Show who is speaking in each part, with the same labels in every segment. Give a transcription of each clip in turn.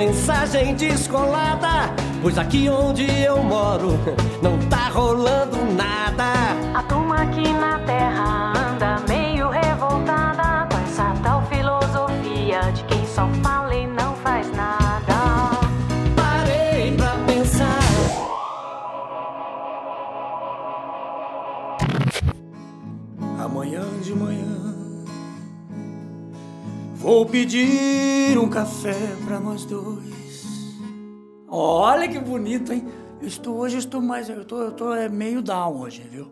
Speaker 1: mensagem descolada. Pois aqui onde eu moro não tá rolando nada.
Speaker 2: A turma aqui na
Speaker 3: vou pedir um café pra nós dois. Olha que bonito, hein? Eu estou hoje, eu estou mais, eu tô, eu tô é, meio down hoje, viu?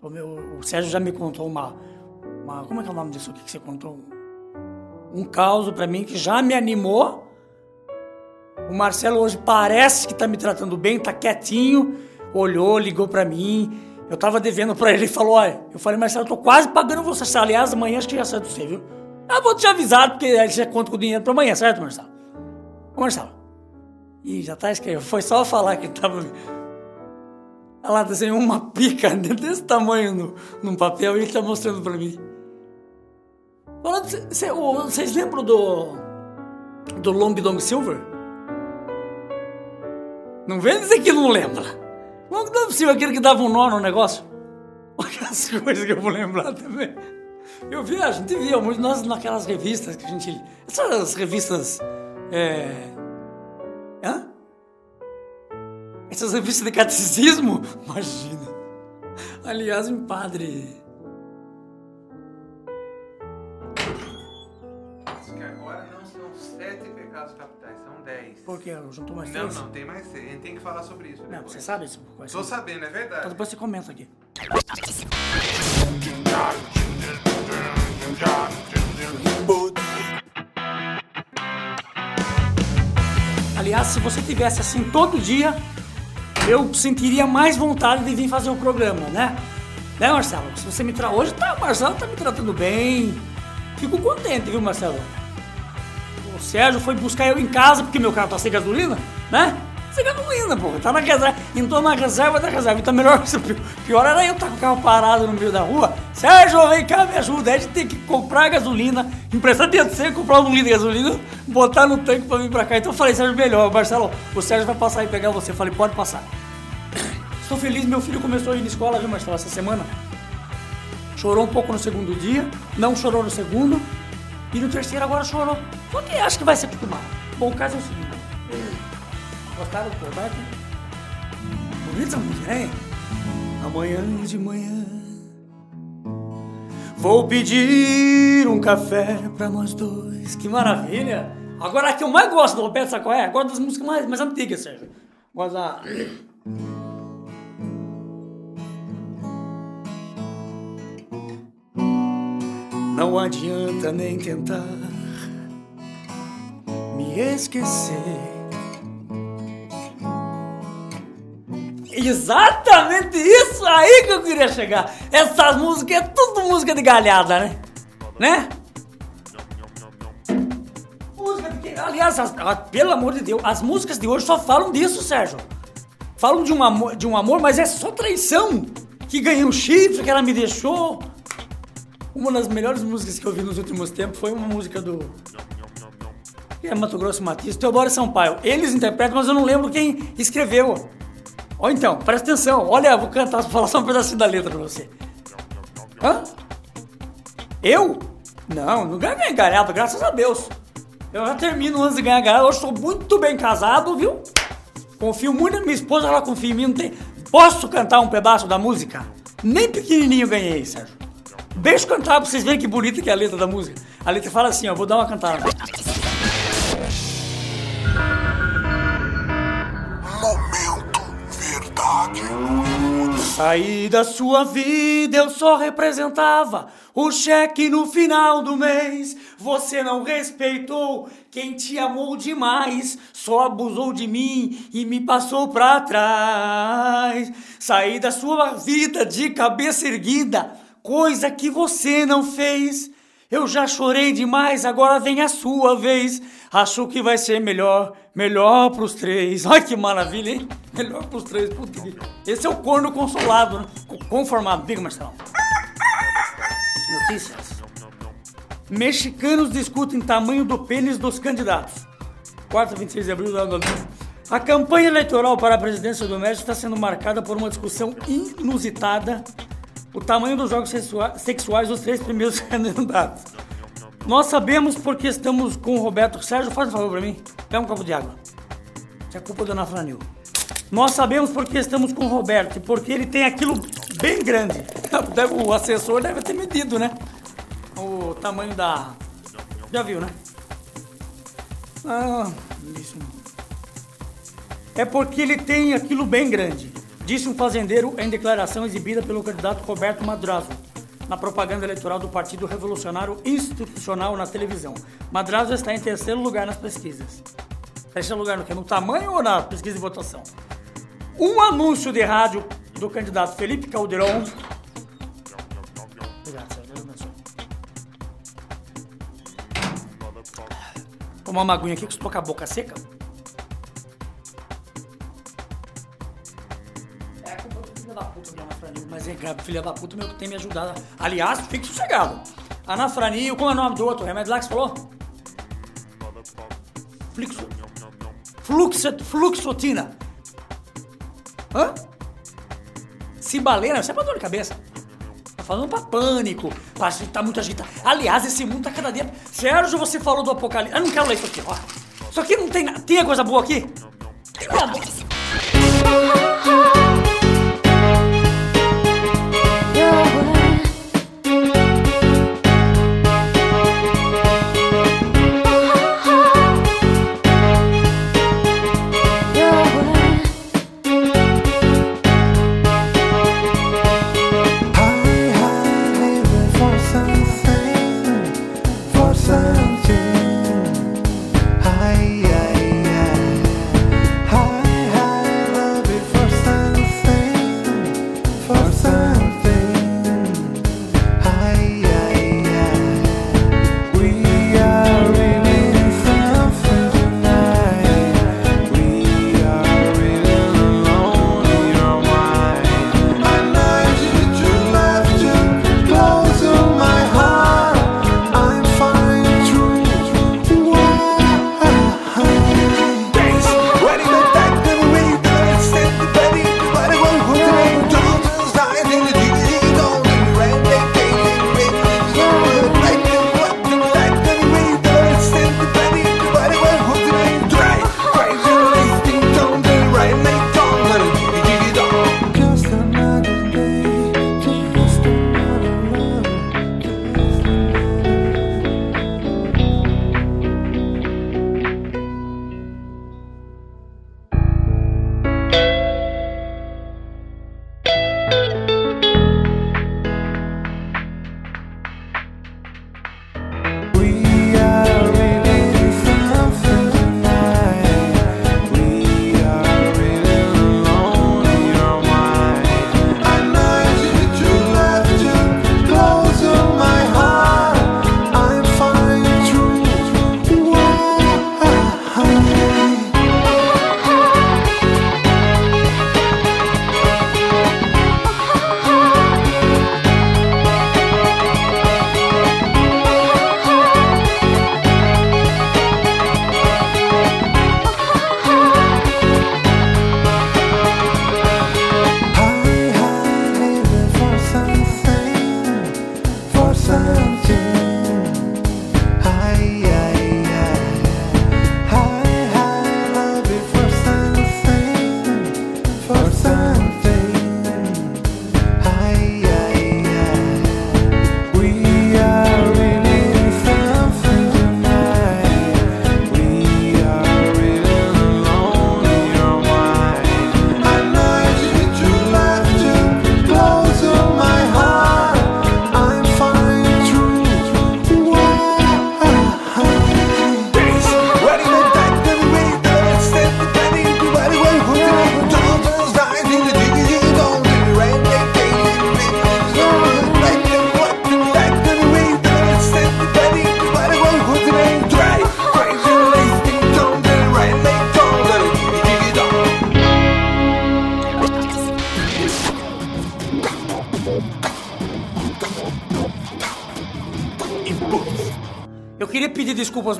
Speaker 3: Tô meio- o Sérgio já me contou uma, uma, como é que é o nome disso aqui que você contou? Um caos pra mim que já me animou. O Marcelo hoje parece que tá me tratando bem, tá quietinho, olhou, ligou pra mim. Eu tava devendo pra ele e falou: Olha, eu falei, Marcelo, eu tô quase pagando você. Aliás, amanhã acho que já sai do você, viu? Eu vou te avisar, porque aí você conta com o dinheiro pra amanhã, certo, Marcelo? Ô, Marcelo. Ih, já tá escrevendo. Foi só falar que tava. Ela desenhou uma pica desse tamanho no, num papel e ele tá mostrando pra mim. Falando, vocês lembram do. do Long Dong Silver? Não vem dizer que não lembra. Long Dong Silver, aquele que dava um nó no negócio. Olha as coisas que eu vou lembrar também. Eu vi, a gente via muito nós naquelas revistas que a gente. Essas revistas. É. Hã? Essas revistas de catecismo? Imagina. Aliás, um padre.
Speaker 4: Acho que agora não são sete pecados capitais, são dez.
Speaker 3: Por quê? Juntou mais
Speaker 4: Não,
Speaker 3: três?
Speaker 4: não, tem mais seis. A gente tem que falar sobre isso.
Speaker 3: Não,
Speaker 4: depois.
Speaker 3: você sabe isso?
Speaker 4: Tô sabendo, é
Speaker 3: Então
Speaker 4: verdade.
Speaker 3: depois você comenta aqui. Se você tivesse assim todo dia, eu sentiria mais vontade de vir fazer o programa, né? Né, Marcelo? Se você me tra... Hoje tá, Marcelo tá me tratando bem. Fico contente, viu, Marcelo? O Sérgio foi buscar eu em casa porque meu carro tá sem gasolina, né? Sem gasolina, pô. Tá na reserva. Entrou na reserva da reserva. Então melhor. Pior era eu estar com o carro parado no meio da rua. Sérgio, vem cá, me ajuda. Aí a gente tem que comprar gasolina, emprestar dinheiro de comprar um litro de gasolina, botar no tanque pra vir pra cá. Então eu falei, Sérgio, melhor. Marcelo, o Sérgio vai passar e pegar você. Eu falei, pode passar. Estou feliz, meu filho começou a ir na escola, viu, Marcelo, essa semana. Chorou um pouco no segundo dia, não chorou no segundo, e no terceiro agora chorou. Só que acho que vai se acostumar. Bom, o caso é o seguinte. Gostaram do Kodak? Bonita música, hein? Amanhã de manhã Vou pedir um café pra nós dois. Que maravilha! Agora a que eu mais gosto do Roberto, qual é? Das músicas mais, mais antigas, Sérgio. Gosto da... Não adianta nem tentar me esquecer. Exatamente isso aí que eu queria chegar. Essas músicas é tudo música de galhada, né? Né? Música de Aliás, as- ah, pelo amor de Deus, as músicas de hoje só falam disso, Sérgio. Falam de um amor, de um amor mas é só traição. Que ganhei um chifre, que ela me deixou. Uma das melhores músicas que eu vi nos últimos tempos foi uma música do. É Mato Grosso Matias, Teodoro Sampaio. Eles interpretam, mas eu não lembro quem escreveu. Ó, então, presta atenção. Olha, vou cantar, vou falar só um pedacinho da letra pra você. Hã? Eu? Não, não ganhei galhada, graças a Deus. Eu já termino antes de ganhar galhada. Eu sou muito bem casado, viu? Confio muito na minha esposa, ela confia em mim. Não tem... Posso cantar um pedaço da música? Nem pequenininho ganhei, Sérgio. Deixa eu cantar pra vocês verem que bonita que é a letra da música. A letra fala assim, ó, vou dar uma cantada. Saí da sua vida, eu só representava o cheque no final do mês. Você não respeitou quem te amou demais, só abusou de mim e me passou pra trás. Saí da sua vida de cabeça erguida, coisa que você não fez. Eu já chorei demais, agora vem a sua vez. Acho que vai ser melhor, melhor pros três. Olha que maravilha, hein? Melhor pros três. Que- Esse é o corno consolado, né? conformado. Diga, Marcelo. Notícias. Mexicanos discutem tamanho do pênis dos candidatos. quarta, 26 de abril 2000. A campanha eleitoral para a presidência do México está sendo marcada por uma discussão inusitada, o tamanho dos jogos sexua- sexuais dos três primeiros candidatos. Nós sabemos porque estamos com o Roberto. Sérgio, faz um favor para mim. Pega um copo de água. Isso é culpa da Ana Franil. Nós sabemos porque estamos com o Roberto, porque ele tem aquilo bem grande. O assessor deve ter medido, né? O tamanho da. Já viu, né? Ah, isso não. É porque ele tem aquilo bem grande, disse um fazendeiro em declaração exibida pelo candidato Roberto Madrazo na propaganda eleitoral do Partido Revolucionário Institucional na televisão. Madrazo está em terceiro lugar nas pesquisas. Terceiro lugar no quê? No tamanho ou na pesquisa de votação? Um anúncio de rádio do candidato Felipe Caldeirão. Tomar uma aguinha aqui que estou com a boca seca. A culpa do filho da puta mas é grave, filha da puta meu que tem me ajudado. Aliás, fique sossegado. Ana Franil, como é o nome do outro remédio lá que você falou? Flixo... Fluxet... Fluxotina. Hã? Cibaleira, isso é pra dor de cabeça. Tá falando pra pânico, pra tá muito agitado. Aliás, esse mundo tá cada dia. Sérgio, você falou do apocalipse. Eu não quero ler isso aqui, ó. Isso aqui não tem nada. Tem coisa boa aqui? Tem nada.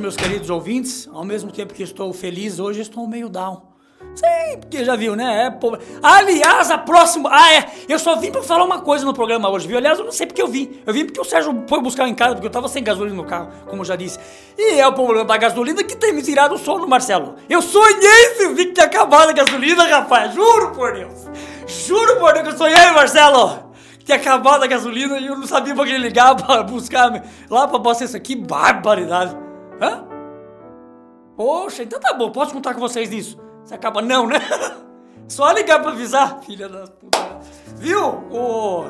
Speaker 3: Meus queridos ouvintes, ao mesmo tempo que estou feliz, hoje estou meio down. Sim, porque já viu, né? É. Aliás, a próxima. Ah, é. Eu só vim pra falar uma coisa no programa hoje, viu? Aliás, eu não sei porque eu vim. Eu vim porque o Sérgio foi buscar em casa, porque eu tava sem gasolina no carro, como eu já disse. E é o problema da gasolina que tem me tirado o sono, Marcelo. Eu sonhei se vi que tinha acabado a gasolina, rapaz. Juro por Deus. Juro por Deus que eu sonhei, Marcelo. Que tinha acabado a gasolina e eu não sabia pra quem ligar pra buscar lá pra abastecer. Que barbaridade. Hã? Poxa, então tá bom, posso contar com vocês nisso. Você acaba. Não, né? Só ligar pra avisar, filha da puta. Viu? O.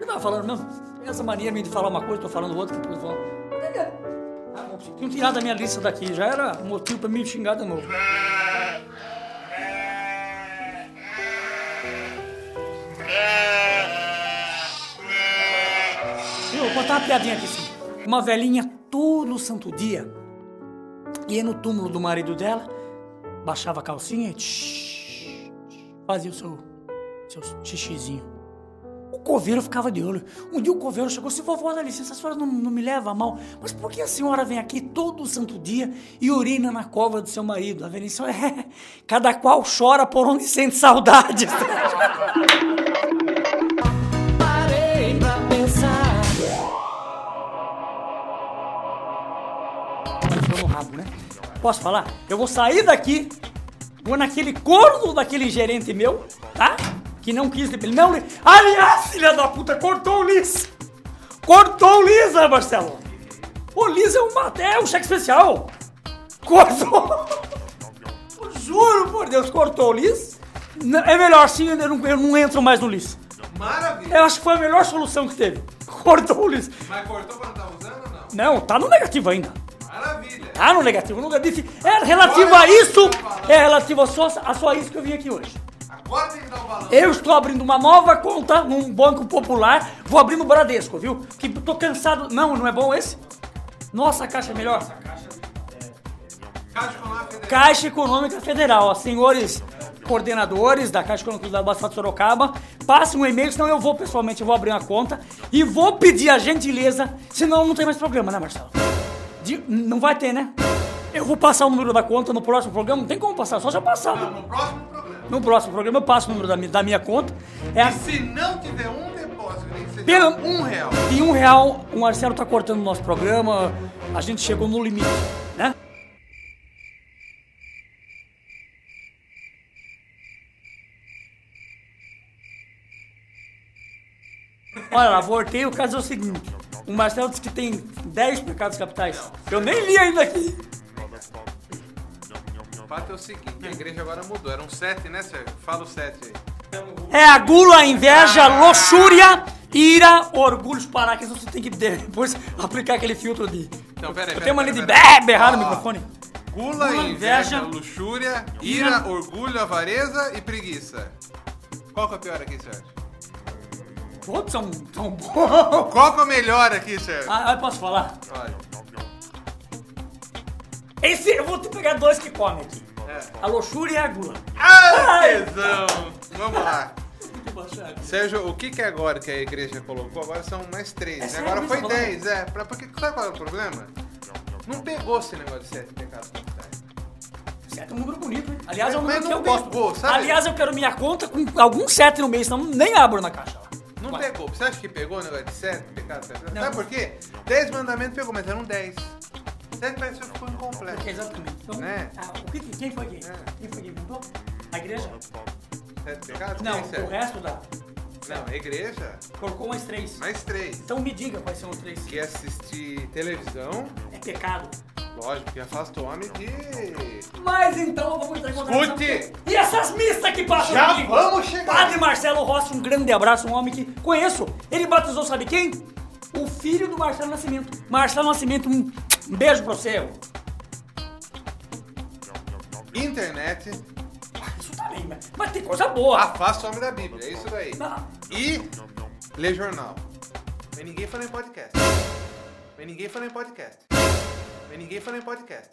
Speaker 3: Eu tava falando mesmo? Tem essa mania de falar uma coisa, tô falando outra, depois falo. Ah, bom, tinha tirado da minha lista daqui, já era motivo pra me xingar de novo. Viu? Vou contar uma piadinha aqui sim. Uma velhinha todo santo dia ia no túmulo do marido dela, baixava a calcinha e fazia o seu, seu xixizinho. O coveiro ficava de olho. Um dia o coveiro chegou assim, vovó, dá licença, a senhora não, não me leva a mal, mas por que a senhora vem aqui todo santo dia e urina na cova do seu marido? A disse, é, cada qual chora por onde sente saudades. Posso falar? Eu vou sair daqui, vou naquele corno daquele gerente meu, tá? Que não quis ele não. Aliás, filha da puta, cortou o Liz! Cortou o Liz, né, Marcelo? O Liz é uma, é um cheque especial. Cortou! Juro por Deus, cortou o Liz. É melhor sim, eu não, eu não entro mais no Liz.
Speaker 4: Maravilha.
Speaker 3: Eu acho que foi a melhor solução que teve. Cortou o Liz.
Speaker 4: Mas cortou pra não tá usando ou não?
Speaker 3: Não, tá no negativo ainda. Tá no negativo, nunca disse. É relativo a isso, é relativo a só, a só isso que eu vim aqui hoje.
Speaker 4: Agora tem que dar o balão.
Speaker 3: Eu estou abrindo uma nova conta num banco popular, vou abrir no Bradesco, viu? Porque tô cansado. Não, não é bom esse? Nossa, a caixa é melhor.
Speaker 4: Caixa Econômica Federal.
Speaker 3: Caixa Econômica Federal, ó, senhores coordenadores da Caixa Econômica da Baixada de Sorocaba, passem um e-mail, senão eu vou pessoalmente, eu vou abrir uma conta e vou pedir a gentileza, senão não tem mais programa, né, Marcelo? De- não vai ter, né? Eu vou passar o número da conta no próximo programa, não tem como passar, só já passar.
Speaker 4: Não, no próximo programa.
Speaker 3: No próximo programa eu passo o número da minha, da minha conta. É a,
Speaker 4: E se não tiver um depósito, nem
Speaker 3: Pelo-
Speaker 4: um real.
Speaker 3: em um real, o Marcelo tá cortando o nosso programa, a gente chegou no limite, né? Olha lá, voltei, o caso é o seguinte. O Marcelo disse que tem 10 pecados capitais. Eu nem li ainda aqui.
Speaker 4: O fato é o seguinte, a igreja agora mudou. Eram sete, né, Sérgio? Fala o sete aí.
Speaker 3: É a gula, a inveja, luxúria, ira, orgulho, parar, que você tem que depois aplicar aquele filtro de.
Speaker 4: Então, peraí,
Speaker 3: Eu
Speaker 4: peraí,
Speaker 3: tenho mania de
Speaker 4: peraí, peraí.
Speaker 3: berrar no microfone.
Speaker 4: Gula,
Speaker 3: Gula,
Speaker 4: inveja, luxúria, ira, orgulho, avareza e preguiça. Qual que é o pior aqui, Sérgio?
Speaker 3: Todos são, são bons.
Speaker 4: Qual que é o melhor aqui, Sérgio?
Speaker 3: Ah, eu posso falar?
Speaker 4: Olha.
Speaker 3: Esse, eu vou te pegar dois que comem aqui.
Speaker 4: É.
Speaker 3: A luxúria e a gula.
Speaker 4: Ah, tesão! Vamos lá. Sérgio, o que que é agora que a igreja colocou? Agora são mais três, né?
Speaker 3: sério
Speaker 4: Agora foi dez, é. Pra, porque, sabe qual é o problema? Não pegou esse negócio de sete pecados capitais.
Speaker 3: Sete é um número bonito, hein? Aliás, é um número que eu gosto. Aliás, eu quero minha conta com algum sete no mês, senão nem abro na caixa.
Speaker 4: Não pegou. Você acha que pegou o negócio de sete pecados?
Speaker 3: Não.
Speaker 4: Sabe por quê? Dez mandamentos pegou, mas eram dez. Sete parece que ficou incompleto.
Speaker 3: Porque exatamente. Então,
Speaker 4: Né?
Speaker 3: ah, o que, quem foi que?
Speaker 4: É.
Speaker 3: Quem foi que inventou? A igreja?
Speaker 4: Sete pecados?
Speaker 3: Não,
Speaker 4: Quem, Sérgio?
Speaker 3: o resto da.
Speaker 4: Não, a igreja,
Speaker 3: Colocou mais três.
Speaker 4: mais três.
Speaker 3: Então me diga quais são os três.
Speaker 4: Que assistir televisão,
Speaker 3: É pecado.
Speaker 4: lógico, que afasta o homem de...
Speaker 3: Mas então vamos entrar em.
Speaker 4: Escute!
Speaker 3: E essas missas que passam
Speaker 4: Já
Speaker 3: comigo?
Speaker 4: vamos chegar.
Speaker 3: Padre Marcelo Rossi, um grande abraço, um homem que conheço. Ele batizou, sabe quem? O filho do Marcelo Nascimento. Marcelo Nascimento, um beijo pra você.
Speaker 4: Internet,
Speaker 3: Isso também, mas, mas tem coisa boa.
Speaker 4: afasta o homem da Bíblia, é isso daí.
Speaker 3: Não,
Speaker 4: E ler jornal. Mas ninguém fala em podcast. Mas ninguém fala em podcast. Mas ninguém fala em podcast.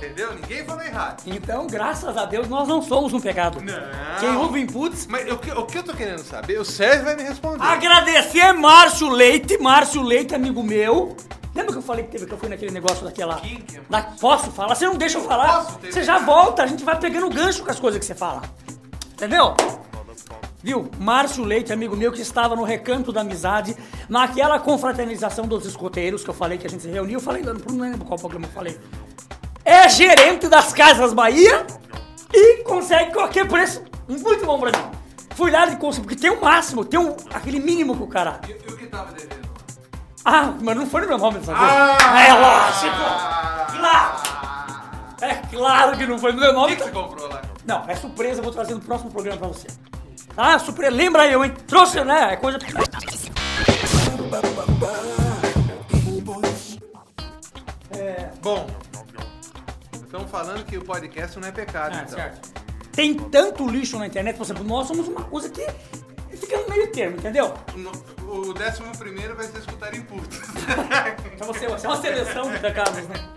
Speaker 4: Entendeu? Ninguém falou errado.
Speaker 3: Então, graças a Deus, nós não somos um pecado.
Speaker 4: Não.
Speaker 3: Quem ouve inputs,
Speaker 4: Mas o que, o que eu tô querendo saber, o Sérgio vai me responder.
Speaker 3: agradecer Márcio Leite, Márcio Leite, amigo meu. Lembra que eu falei que teve que eu fui naquele negócio daquela.
Speaker 4: Quem que é?
Speaker 3: Da, posso falar? Você não deixa eu falar?
Speaker 4: Posso,
Speaker 3: Você já volta, a gente vai pegando gancho com as coisas que você fala. Entendeu? Viu? Márcio Leite, amigo meu, que estava no recanto da amizade, naquela confraternização dos escoteiros que eu falei que a gente se reuniu, eu falei, não lembro qual programa eu falei. É gerente das Casas Bahia e consegue qualquer preço muito bom pra mim. Fui lá e consegui, porque tem o máximo, tem um, aquele mínimo que o cara.
Speaker 4: E, e o que tava devendo?
Speaker 3: Ah, mas não foi no meu nome dessa vez.
Speaker 4: Ah!
Speaker 3: É lógico! Claro! É claro que não foi no meu
Speaker 4: O
Speaker 3: nome.
Speaker 4: que, que você comprou lá?
Speaker 3: Não, é surpresa, eu vou trazer no próximo programa pra você. Ah, surpresa, lembra eu, hein? Trouxe, né? É coisa.
Speaker 4: Bom, estamos falando que o podcast não é pecado,
Speaker 3: Ah,
Speaker 4: então.
Speaker 3: certo. Tem tanto lixo na internet, por exemplo, nós somos uma coisa que fica no meio termo, entendeu?
Speaker 4: No- O décimo primeiro vai ser escutar input.
Speaker 3: Pra você, você é uma seleção da Carlos, né?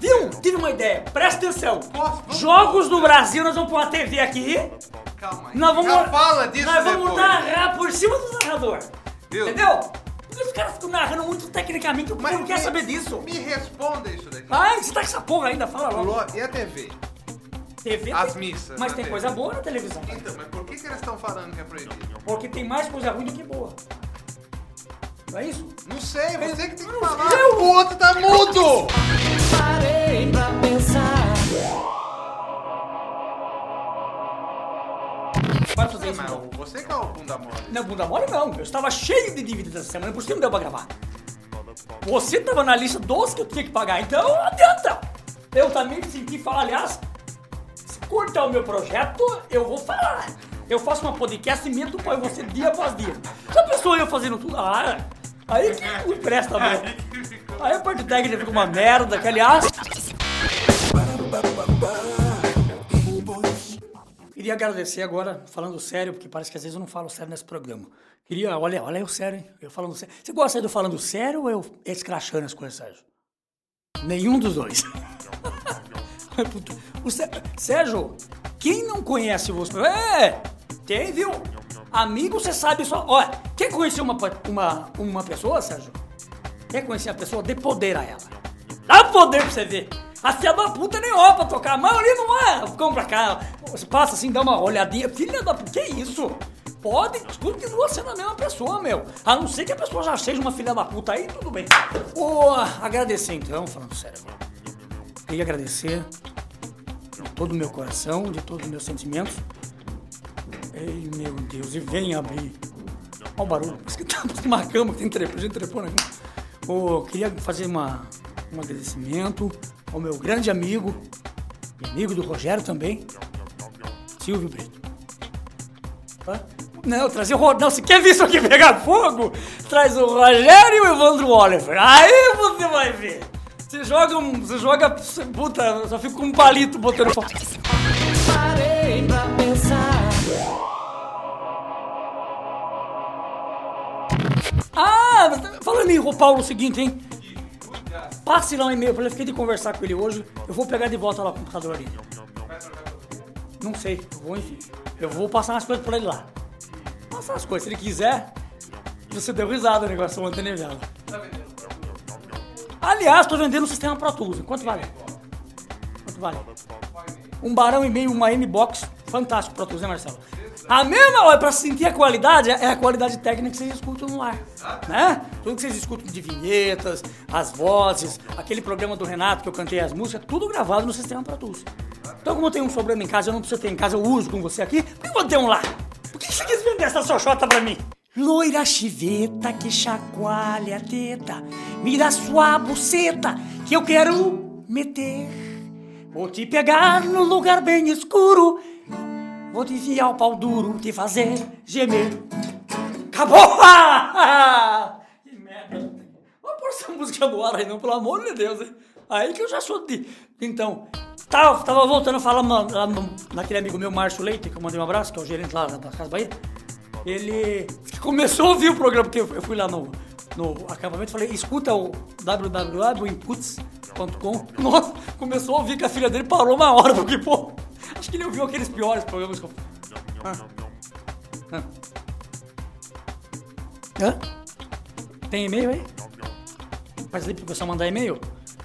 Speaker 3: Viu? Tive uma ideia, presta atenção.
Speaker 4: Posso? Vamos-
Speaker 3: Jogos do Brasil, nós vamos pôr uma TV aqui.
Speaker 4: Calma aí.
Speaker 3: Nós vamos,
Speaker 4: Já fala disso
Speaker 3: nós vamos
Speaker 4: depois.
Speaker 3: narrar por cima do narrador.
Speaker 4: Viu?
Speaker 3: Entendeu? Os caras ficam narrando muito tecnicamente, o povo
Speaker 4: Mas
Speaker 3: não quer
Speaker 4: me-
Speaker 3: saber disso.
Speaker 4: Me responda isso daqui.
Speaker 3: Ai, você tá com essa porra ainda, fala logo.
Speaker 4: E a TV?
Speaker 3: TV
Speaker 4: As
Speaker 3: tem-
Speaker 4: missas
Speaker 3: Mas tem
Speaker 4: TV.
Speaker 3: coisa boa na televisão.
Speaker 4: Então, mas por que, que eles estão falando que é proibido?
Speaker 3: Porque tem mais coisa ruim do que boa. Não é isso?
Speaker 4: Não sei, você que tem que falar.
Speaker 3: eu-
Speaker 4: O outro tá mudo!
Speaker 1: Parei pra pensar.
Speaker 4: Mas
Speaker 3: então.
Speaker 4: você que é o bunda mole.
Speaker 3: Não, bunda mole não. Eu estava cheio de dívidas essa semana, por isso que não deu pra gravar. Você estava na lista dos que eu tinha que pagar, então não adianta. Eu também me senti falar, aliás, se curta o meu projeto, eu vou falar. Eu faço uma podcast e meto para você dia após dia. Já pensou eu fazendo tudo? Ah, aí que não presta mesmo. Aí a parte técnica fica uma merda, que aliás... Queria agradecer agora, falando sério, porque parece que às vezes eu não falo sério nesse programa. Queria, olha, olha eu sério, hein? Eu falando sério. Você gosta de eu falando sério ou eu escrachando as coisas, Sérgio? Nenhum dos dois. O Sé- Sérgio, quem não conhece você? É, tem, viu? Amigo, você sabe só. Olha, quer conhecer uma, uma, uma pessoa, Sérgio? Quer conhecer a pessoa? Dê poder a ela. Dá poder pra você ver. A filha da puta nem olha pra tocar. A maioria não é. Compra cá. Passa assim, dá uma olhadinha. Filha da puta, que isso? Pode, continua sendo a mesma pessoa, meu. A não ser que a pessoa já seja uma filha da puta aí, tudo bem. Ô, agradecer então, falando sério. Queria agradecer de todo o meu coração, de todos os meus sentimentos. Ei, meu Deus, e vem abrir. Olha o barulho, parece que tá uma cama que tem trepo, gente trepou na cama. Ô, queria fazer uma, um agradecimento ao meu grande amigo, e amigo do Rogério também, Silvio Brito. Hã? Não, trazer o Ro- Não, você quer ver isso aqui pegar fogo? Traz o Rogério e o Evandro Oliver. Aí você vai ver. Você joga um. Você joga. Puta, eu só fico com um palito botando fogo.
Speaker 1: Parei pra pensar.
Speaker 3: Ah, falando em Paulo, o seguinte, hein? Passe lá um e-mail pra ele, fiquei de conversar com ele hoje. Eu vou pegar de volta lá o computador ali. Não sei, eu vou enfim. Eu vou passar umas coisas pra ele lá. Passar as coisas, se ele quiser. Você deu risada no negócio ontem, né, Viala? Aliás, tô vendendo o sistema Pro Tools. Quanto vale? Quanto vale? Um barão e meio, uma M-Box. Fantástico Pro Tools, né, Marcelo? A mesma, olha, pra sentir a qualidade, é a qualidade técnica que vocês escutam no ar. Né? Tudo que vocês escutam de vinhetas, as vozes, aquele programa do Renato que eu cantei as músicas, tudo gravado no sistema Pro Tools. Então, como eu tenho um sobrando em casa, eu não preciso ter em casa, eu uso com você aqui, eu vou ter um lá? Por que você quis vender essa xoxota pra mim? Loira chiveta que chacoalha a teta, dá sua buceta que eu quero meter. Vou te pegar no lugar bem escuro, vou te enfiar o pau duro, te fazer gemer. Acabou! que merda. Vou pôr essa música ar aí não, pelo amor de Deus, hein? Aí que eu já sou de... Então, tava, tava voltando a falar naquele amigo meu, Márcio Leite, que eu mandei um abraço, que é o gerente lá da Casa Bahia. Ele começou a ouvir o programa, porque eu fui lá no... no acampamento, falei, escuta o www.inputs.com. Nossa, começou a ouvir que a filha dele parou uma hora, porque, pô, acho que ele ouviu aqueles piores programas que eu... Ah. Ah. Hã? Tem e-mail aí? Faz ali pro pessoal mandar e-mail?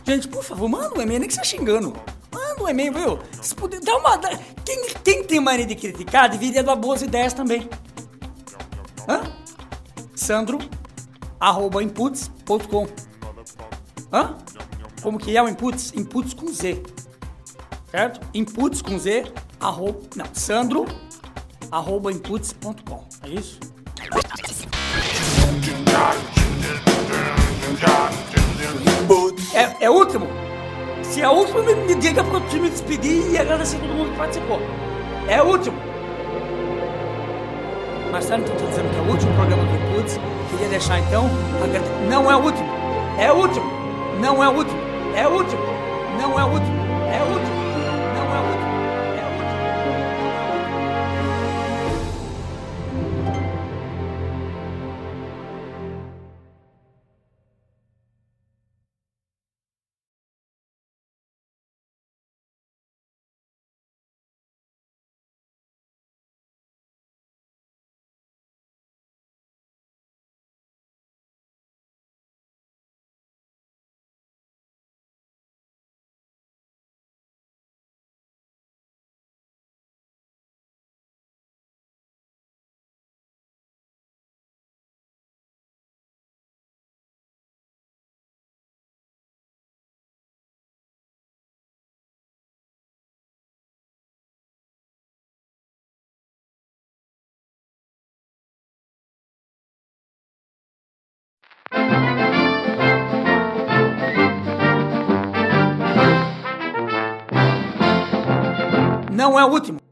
Speaker 3: Gente, por favor, manda um e-mail, nem que você xingando. Manda um e-mail, viu? Se puder, dá uma. dá- Quem, quem tem mania de criticar deveria dar boas ideias também. Hã? Sandro, arroba inputs.com. Hã? Como que é o inputs? Inputs com Z. Certo? Inputs com Z, arroba. Não, Sandro, arroba inputs.com. É isso? É, o último? Se é o último, me, me diga porque eu preciso me despedir e agradecer todo mundo que participou. É o último. Marcelo, então, tá dizendo que é o último programa do Inputs. Queria deixar, então, não é o último. É o último. Não é o último. É o último. Não é o último. Não é o último.